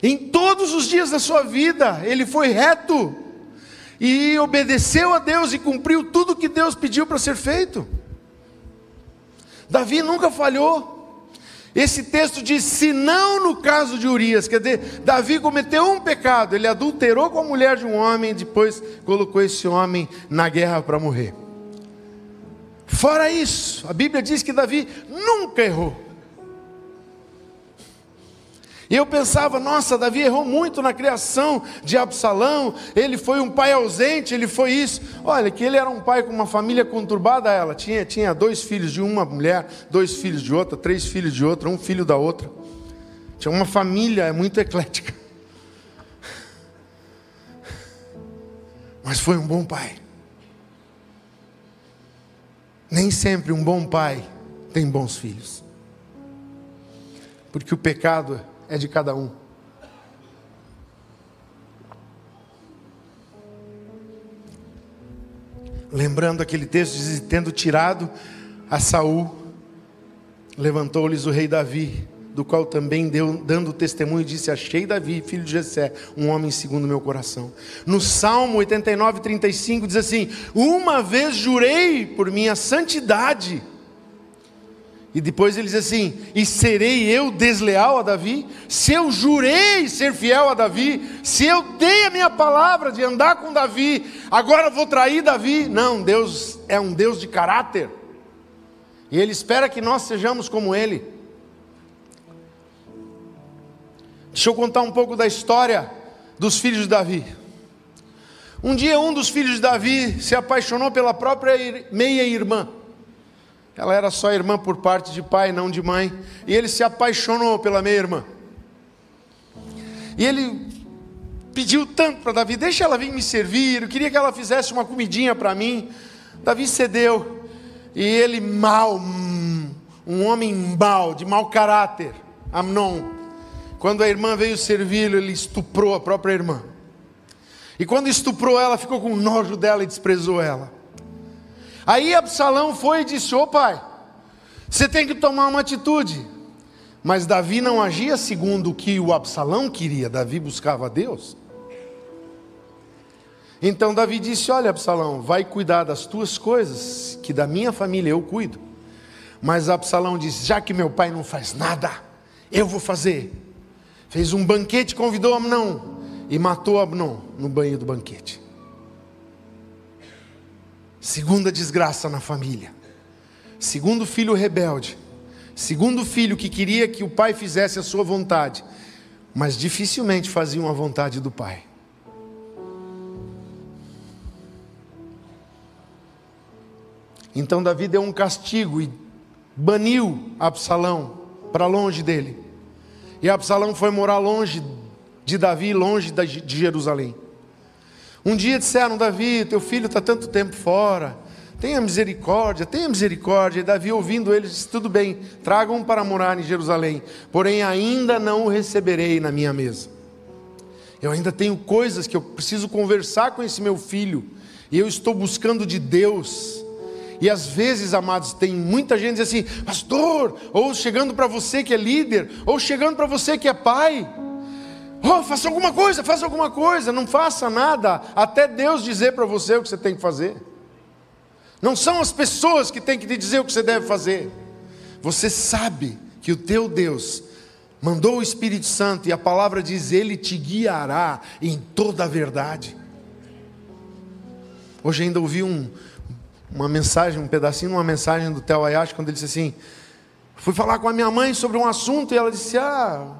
em todos os dias da sua vida, ele foi reto e obedeceu a Deus e cumpriu tudo que Deus pediu para ser feito. Davi nunca falhou. Esse texto diz: se não no caso de Urias, quer dizer, Davi cometeu um pecado, ele adulterou com a mulher de um homem, depois colocou esse homem na guerra para morrer. Fora isso, a Bíblia diz que Davi nunca errou. E eu pensava, nossa, Davi errou muito na criação de Absalão, ele foi um pai ausente, ele foi isso. Olha, que ele era um pai com uma família conturbada, ela tinha, tinha dois filhos de uma mulher, dois filhos de outra, três filhos de outra, um filho da outra. Tinha uma família muito eclética. Mas foi um bom pai. Nem sempre um bom pai tem bons filhos. Porque o pecado é de cada um. Lembrando aquele texto, diz, tendo tirado a Saul, levantou-lhes o rei Davi, do qual também deu, dando testemunho, disse: Achei Davi, filho de Jessé, um homem segundo meu coração. No Salmo 89, 35, diz assim: Uma vez jurei por minha santidade e depois ele diz assim: E serei eu desleal a Davi? Se eu jurei ser fiel a Davi, se eu dei a minha palavra de andar com Davi, agora vou trair Davi? Não, Deus é um Deus de caráter. E Ele espera que nós sejamos como Ele. Deixa eu contar um pouco da história dos filhos de Davi. Um dia, um dos filhos de Davi se apaixonou pela própria meia-irmã. Ela era só irmã por parte de pai, não de mãe. E ele se apaixonou pela minha irmã. E ele pediu tanto para Davi: deixa ela vir me servir. Eu queria que ela fizesse uma comidinha para mim. Davi cedeu. E ele, mal, um homem mal, de mau caráter, Amnon. Quando a irmã veio servi-lo, ele estuprou a própria irmã. E quando estuprou ela, ficou com nojo dela e desprezou ela. Aí Absalão foi e disse: Ô pai, você tem que tomar uma atitude. Mas Davi não agia segundo o que o Absalão queria, Davi buscava Deus. Então Davi disse: Olha, Absalão, vai cuidar das tuas coisas, que da minha família eu cuido. Mas Absalão disse: Já que meu pai não faz nada, eu vou fazer. Fez um banquete, convidou Amnon e matou Amnon no banho do banquete. Segunda desgraça na família. Segundo filho rebelde. Segundo filho que queria que o pai fizesse a sua vontade, mas dificilmente fazia a vontade do pai. Então Davi deu um castigo e baniu Absalão para longe dele. E Absalão foi morar longe de Davi, longe de Jerusalém. Um dia disseram, Davi, teu filho está tanto tempo fora, tenha misericórdia, tenha misericórdia. E Davi, ouvindo eles, disse: Tudo bem, tragam-o para morar em Jerusalém, porém ainda não o receberei na minha mesa. Eu ainda tenho coisas que eu preciso conversar com esse meu filho, e eu estou buscando de Deus. E às vezes, amados, tem muita gente diz assim, pastor, ou chegando para você que é líder, ou chegando para você que é pai. Oh, faça alguma coisa, faça alguma coisa. Não faça nada até Deus dizer para você o que você tem que fazer. Não são as pessoas que têm que te dizer o que você deve fazer. Você sabe que o teu Deus mandou o Espírito Santo e a palavra diz: Ele te guiará em toda a verdade. Hoje ainda ouvi um, uma mensagem, um pedacinho uma mensagem do Theo Ayashi, quando ele disse assim: Fui falar com a minha mãe sobre um assunto e ela disse: Ah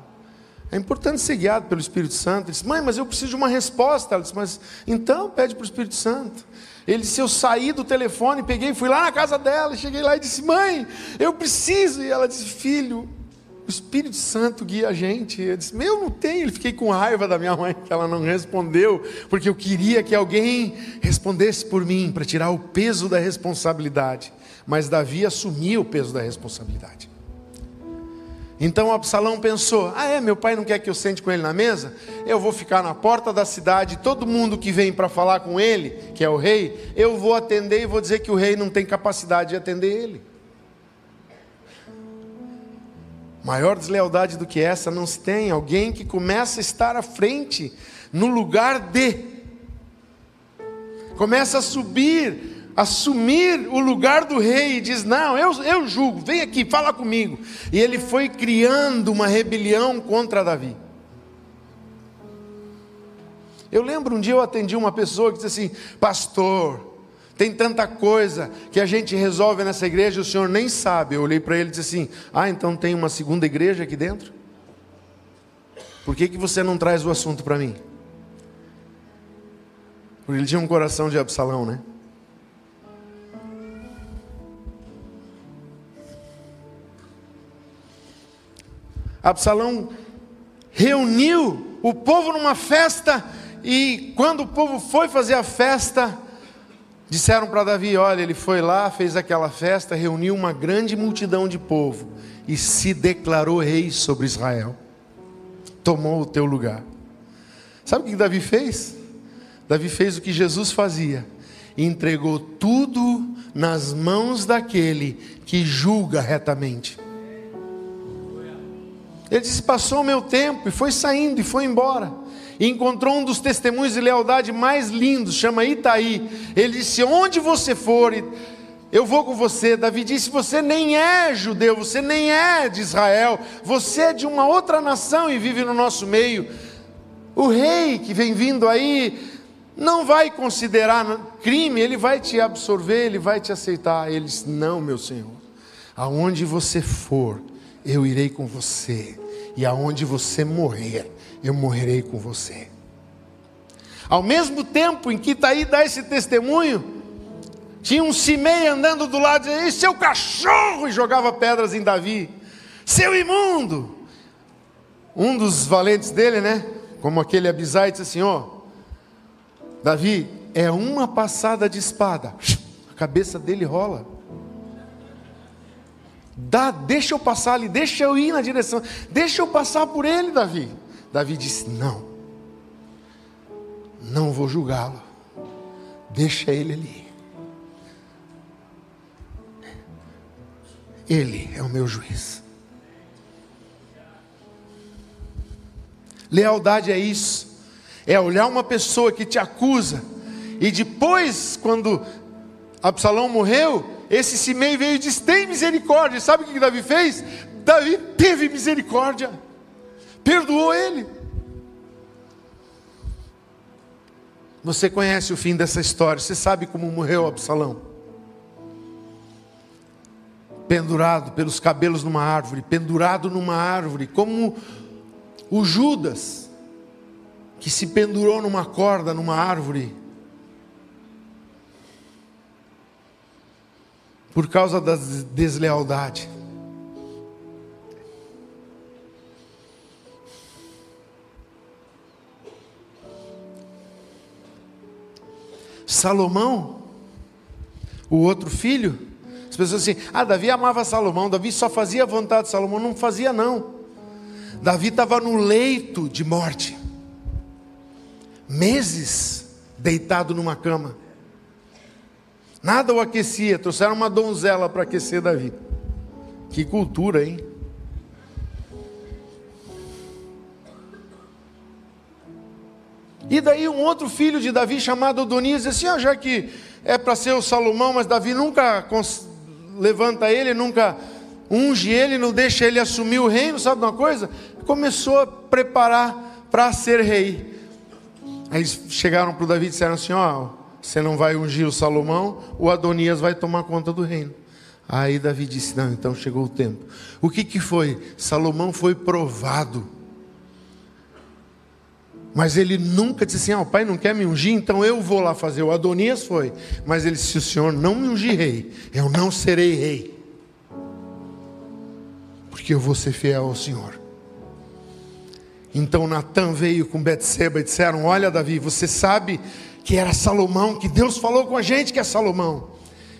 É importante ser guiado pelo Espírito Santo. Ele disse, mãe, mas eu preciso de uma resposta. Ela disse, mas então pede para o Espírito Santo. Ele disse, eu saí do telefone, peguei, fui lá na casa dela, cheguei lá e disse, mãe, eu preciso. E ela disse, filho, o Espírito Santo guia a gente. Eu disse, meu, não tem. Ele fiquei com raiva da minha mãe, que ela não respondeu, porque eu queria que alguém respondesse por mim, para tirar o peso da responsabilidade. Mas Davi assumia o peso da responsabilidade. Então Absalão pensou: ah, é, meu pai não quer que eu sente com ele na mesa? Eu vou ficar na porta da cidade, todo mundo que vem para falar com ele, que é o rei, eu vou atender e vou dizer que o rei não tem capacidade de atender ele. Maior deslealdade do que essa não se tem. Alguém que começa a estar à frente, no lugar de. Começa a subir, assumir o lugar do rei e diz: Não, eu, eu julgo, vem aqui, fala comigo. E ele foi criando uma rebelião contra Davi. Eu lembro um dia eu atendi uma pessoa que disse assim: Pastor, tem tanta coisa que a gente resolve nessa igreja, o senhor nem sabe. Eu olhei para ele e disse assim: Ah, então tem uma segunda igreja aqui dentro? Por que, que você não traz o assunto para mim? Porque ele tinha um coração de Absalão, né? Absalão reuniu o povo numa festa, e quando o povo foi fazer a festa, Disseram para Davi: olha, ele foi lá, fez aquela festa, reuniu uma grande multidão de povo e se declarou rei sobre Israel. Tomou o teu lugar. Sabe o que Davi fez? Davi fez o que Jesus fazia: entregou tudo nas mãos daquele que julga retamente. Ele disse: passou o meu tempo, e foi saindo, e foi embora e encontrou um dos testemunhos de lealdade mais lindos, chama Itaí. Ele disse: Onde você for, eu vou com você. Davi disse: Você nem é judeu, você nem é de Israel, você é de uma outra nação e vive no nosso meio. O rei que vem vindo aí não vai considerar crime, ele vai te absorver, ele vai te aceitar. Ele disse: Não, meu senhor, aonde você for, eu irei com você, e aonde você morrer, eu morrerei com você. Ao mesmo tempo em que Itaí dá esse testemunho, tinha um Simei andando do lado, dizendo, seu cachorro, e jogava pedras em Davi, seu imundo. Um dos valentes dele, né? Como aquele Abisai, disse assim: ó, Davi, é uma passada de espada, a cabeça dele rola. Dá, deixa eu passar ali, deixa eu ir na direção, deixa eu passar por ele, Davi. Davi disse: Não, não vou julgá-lo, deixa ele ali. Ele é o meu juiz. Lealdade é isso, é olhar uma pessoa que te acusa, e depois, quando Absalão morreu, esse Simei veio e disse: Tem misericórdia. Sabe o que Davi fez? Davi teve misericórdia perdoou ele. Você conhece o fim dessa história, você sabe como morreu Absalão. Pendurado pelos cabelos numa árvore, pendurado numa árvore, como o Judas, que se pendurou numa corda, numa árvore, por causa da deslealdade. Salomão, o outro filho, as pessoas assim, ah, Davi amava Salomão, Davi só fazia a vontade de Salomão, não fazia não. Davi estava no leito de morte, meses deitado numa cama, nada o aquecia, trouxeram uma donzela para aquecer Davi. Que cultura, hein? E daí um outro filho de Davi chamado Adonias disse assim, ah, já que é para ser o Salomão, mas Davi nunca levanta ele, nunca unge ele, não deixa ele assumir o reino, sabe uma coisa? Começou a preparar para ser rei. Aí chegaram para o Davi e disseram assim, ó, oh, você não vai ungir o Salomão, o Adonias vai tomar conta do reino. Aí Davi disse, não, então chegou o tempo. O que, que foi? Salomão foi provado Mas ele nunca disse assim: ah, o pai não quer me ungir, então eu vou lá fazer. O Adonias foi. Mas ele disse: o senhor não me ungirei, eu não serei rei. Porque eu vou ser fiel ao Senhor. Então Natan veio com Betseba e disseram: Olha, Davi, você sabe que era Salomão, que Deus falou com a gente que é Salomão.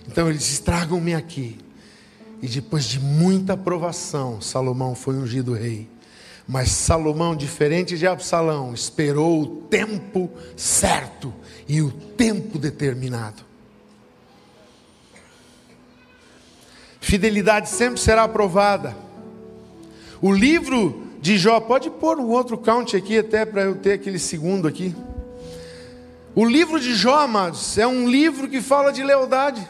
Então eles disse: Tragam-me aqui. E depois de muita provação, Salomão foi ungido rei. Mas Salomão, diferente de Absalão, esperou o tempo certo e o tempo determinado. Fidelidade sempre será aprovada. O livro de Jó, pode pôr um outro count aqui, até para eu ter aquele segundo aqui. O livro de Jó, amados, é um livro que fala de lealdade.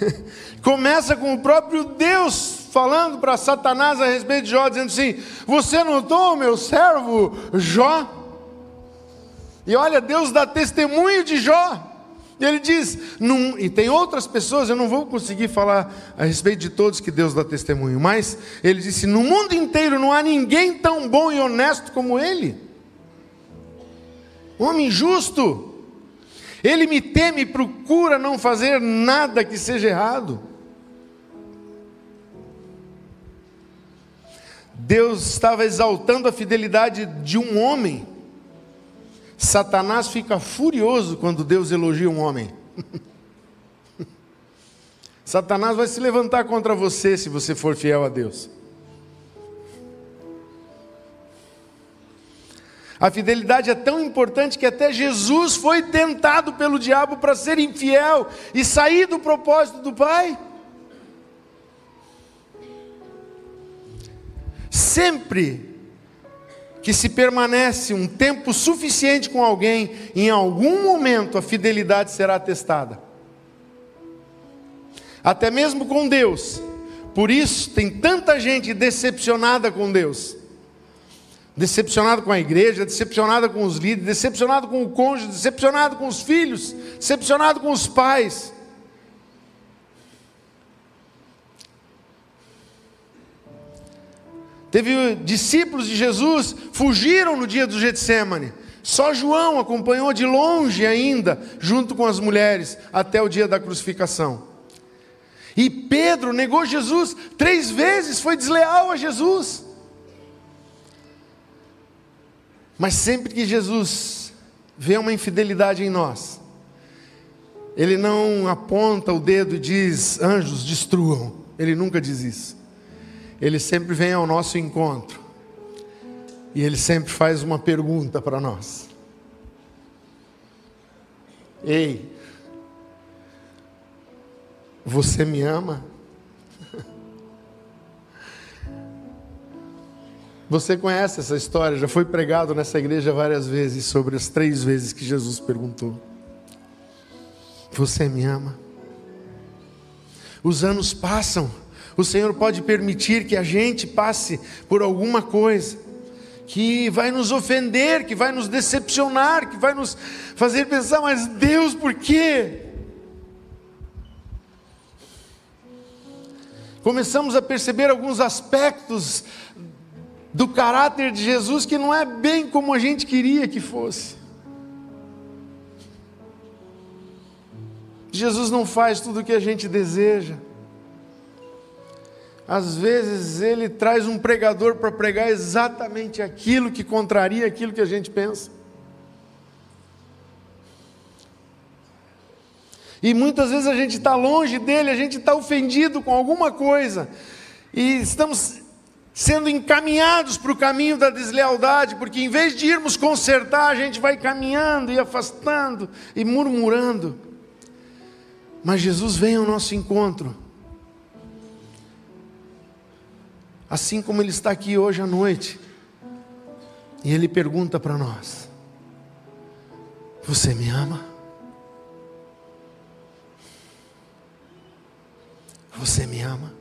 Começa com o próprio Deus falando para Satanás a respeito de Jó, dizendo assim: Você notou meu servo Jó? E olha, Deus dá testemunho de Jó. Ele diz, num, e tem outras pessoas, eu não vou conseguir falar a respeito de todos que Deus dá testemunho, mas ele disse: no mundo inteiro não há ninguém tão bom e honesto como ele. Homem justo. Ele me teme e procura não fazer nada que seja errado. Deus estava exaltando a fidelidade de um homem. Satanás fica furioso quando Deus elogia um homem. Satanás vai se levantar contra você se você for fiel a Deus. A fidelidade é tão importante que até Jesus foi tentado pelo diabo para ser infiel e sair do propósito do Pai. Sempre que se permanece um tempo suficiente com alguém, em algum momento a fidelidade será testada. Até mesmo com Deus. Por isso tem tanta gente decepcionada com Deus. Decepcionada com a igreja, decepcionada com os líderes, decepcionado com o cônjuge, decepcionado com os filhos, decepcionado com os pais. Teve discípulos de Jesus fugiram no dia do Getsemane. Só João acompanhou de longe ainda, junto com as mulheres, até o dia da crucificação. E Pedro negou Jesus três vezes, foi desleal a Jesus. Mas sempre que Jesus vê uma infidelidade em nós, ele não aponta o dedo e diz: anjos, destruam. Ele nunca diz isso ele sempre vem ao nosso encontro. E ele sempre faz uma pergunta para nós. Ei, você me ama? Você conhece essa história, já foi pregado nessa igreja várias vezes sobre as três vezes que Jesus perguntou: Você me ama? Os anos passam o Senhor pode permitir que a gente passe por alguma coisa que vai nos ofender, que vai nos decepcionar, que vai nos fazer pensar, mas Deus, por quê? Começamos a perceber alguns aspectos do caráter de Jesus que não é bem como a gente queria que fosse. Jesus não faz tudo o que a gente deseja. Às vezes ele traz um pregador para pregar exatamente aquilo que contraria aquilo que a gente pensa. E muitas vezes a gente está longe dele, a gente está ofendido com alguma coisa, e estamos sendo encaminhados para o caminho da deslealdade, porque em vez de irmos consertar, a gente vai caminhando e afastando e murmurando. Mas Jesus vem ao nosso encontro assim como Ele está aqui hoje à noite. E Ele pergunta para nós: Você me ama? Você me ama?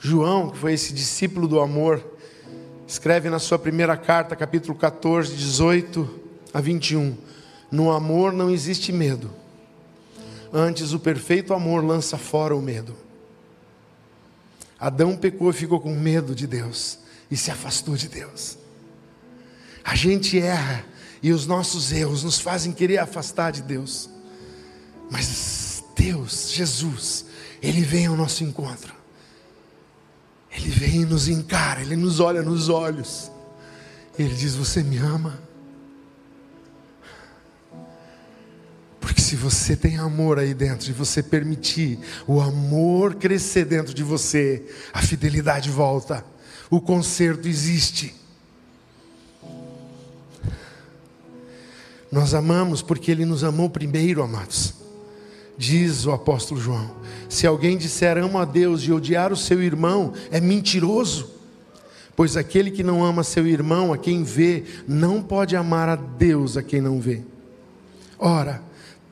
João, que foi esse discípulo do amor, escreve na sua primeira carta, capítulo 14, 18 a 21. No amor não existe medo Antes, o perfeito amor lança fora o medo. Adão pecou e ficou com medo de Deus e se afastou de Deus. A gente erra e os nossos erros nos fazem querer afastar de Deus. Mas Deus, Jesus, Ele vem ao nosso encontro. Ele vem e nos encara, Ele nos olha nos olhos. Ele diz: Você me ama? Porque se você tem amor aí dentro e você permitir o amor crescer dentro de você, a fidelidade volta, o conserto existe. Nós amamos porque Ele nos amou primeiro, amados. Diz o apóstolo João: se alguém disser amo a Deus e odiar o seu irmão, é mentiroso. Pois aquele que não ama seu irmão, a quem vê, não pode amar a Deus a quem não vê. Ora,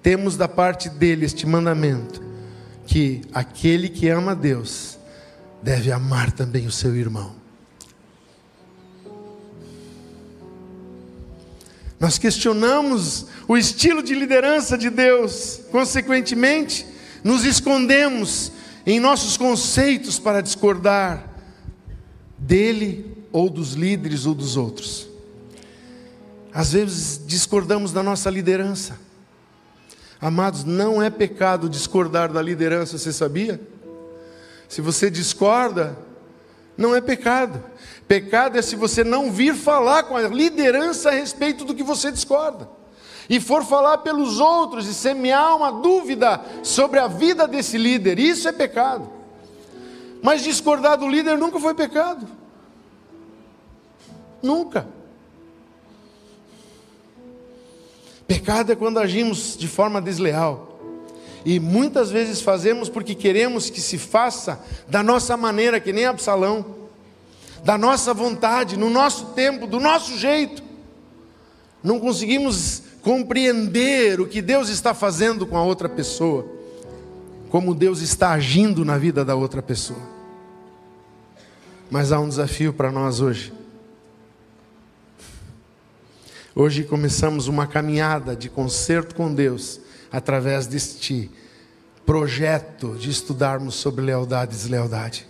temos da parte dele este mandamento: que aquele que ama a Deus deve amar também o seu irmão. Nós questionamos o estilo de liderança de Deus, consequentemente, nos escondemos em nossos conceitos para discordar dele ou dos líderes ou dos outros. Às vezes discordamos da nossa liderança. Amados, não é pecado discordar da liderança, você sabia? Se você discorda, não é pecado. Pecado é se você não vir falar com a liderança a respeito do que você discorda. E for falar pelos outros e semear uma dúvida sobre a vida desse líder, isso é pecado. Mas discordar do líder nunca foi pecado. Nunca. Pecado é quando agimos de forma desleal. E muitas vezes fazemos porque queremos que se faça da nossa maneira, que nem Absalão da nossa vontade, no nosso tempo, do nosso jeito. Não conseguimos compreender o que Deus está fazendo com a outra pessoa, como Deus está agindo na vida da outra pessoa. Mas há um desafio para nós hoje. Hoje começamos uma caminhada de concerto com Deus através deste projeto de estudarmos sobre lealdade e deslealdade.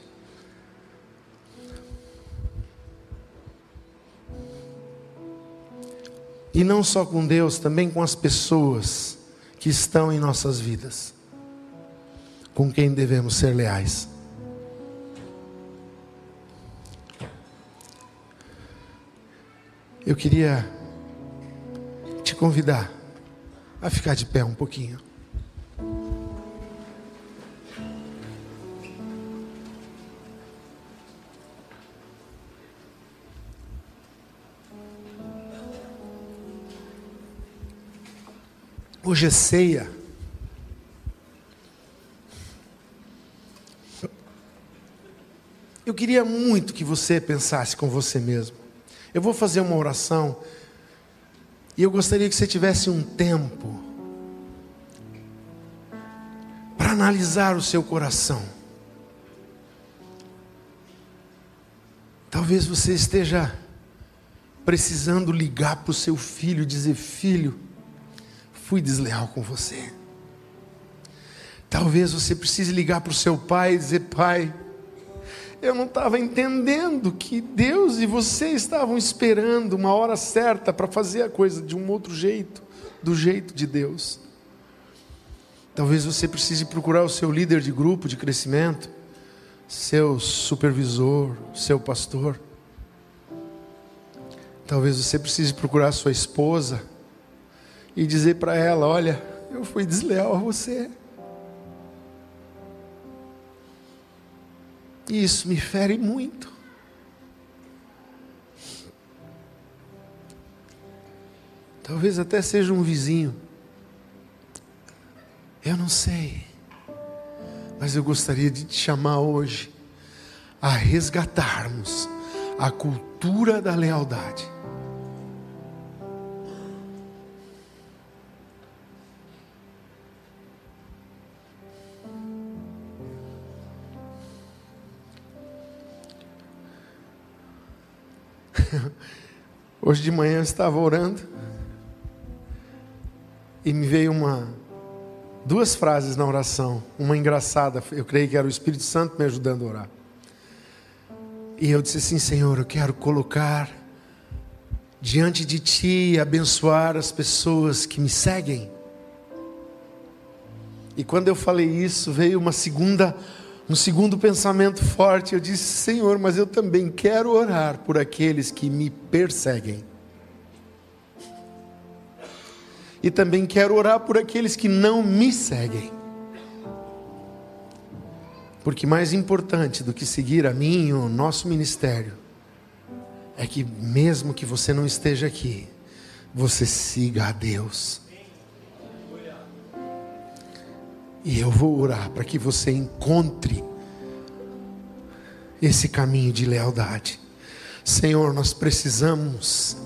E não só com Deus, também com as pessoas que estão em nossas vidas, com quem devemos ser leais. Eu queria te convidar a ficar de pé um pouquinho. Hoje é ceia. Eu queria muito que você pensasse com você mesmo. Eu vou fazer uma oração e eu gostaria que você tivesse um tempo para analisar o seu coração. Talvez você esteja precisando ligar para o seu filho e dizer: Filho, fui desleal com você. Talvez você precise ligar para o seu pai e dizer: Pai, eu não estava entendendo que Deus e você estavam esperando uma hora certa para fazer a coisa de um outro jeito, do jeito de Deus. Talvez você precise procurar o seu líder de grupo de crescimento, seu supervisor, seu pastor. Talvez você precise procurar sua esposa e dizer para ela: Olha, eu fui desleal a você. E isso me fere muito. Talvez até seja um vizinho. Eu não sei. Mas eu gostaria de te chamar hoje a resgatarmos a cultura da lealdade. Hoje de manhã eu estava orando e me veio uma duas frases na oração, uma engraçada, eu creio que era o Espírito Santo me ajudando a orar. E eu disse assim: Senhor, eu quero colocar diante de Ti e abençoar as pessoas que me seguem. E quando eu falei isso, veio uma segunda, um segundo pensamento forte. Eu disse: Senhor, mas eu também quero orar por aqueles que me perseguem. E também quero orar por aqueles que não me seguem. Porque mais importante do que seguir a mim e o nosso ministério é que, mesmo que você não esteja aqui, você siga a Deus. E eu vou orar para que você encontre esse caminho de lealdade. Senhor, nós precisamos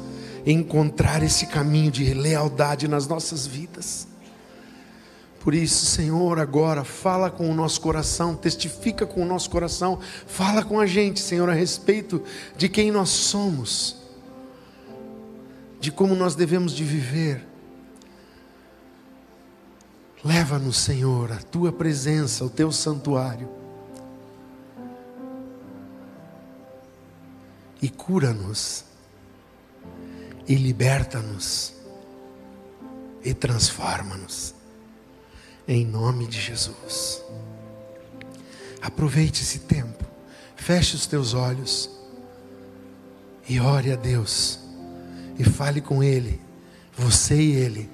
encontrar esse caminho de lealdade nas nossas vidas. Por isso, Senhor, agora fala com o nosso coração, testifica com o nosso coração, fala com a gente, Senhor, a respeito de quem nós somos, de como nós devemos de viver. Leva-nos, Senhor, a tua presença, o teu santuário. E cura-nos, e liberta-nos, e transforma-nos. Em nome de Jesus. Aproveite esse tempo, feche os teus olhos. E ore a Deus. E fale com Ele, você e Ele.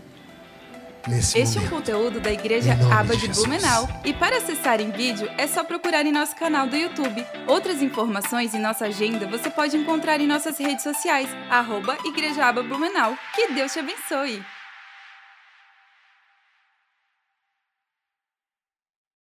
Nesse este momento. é um conteúdo da Igreja Aba de, de Blumenau. E para acessar em vídeo é só procurar em nosso canal do YouTube. Outras informações e nossa agenda você pode encontrar em nossas redes sociais, arroba Igreja Aba Blumenau. Que Deus te abençoe!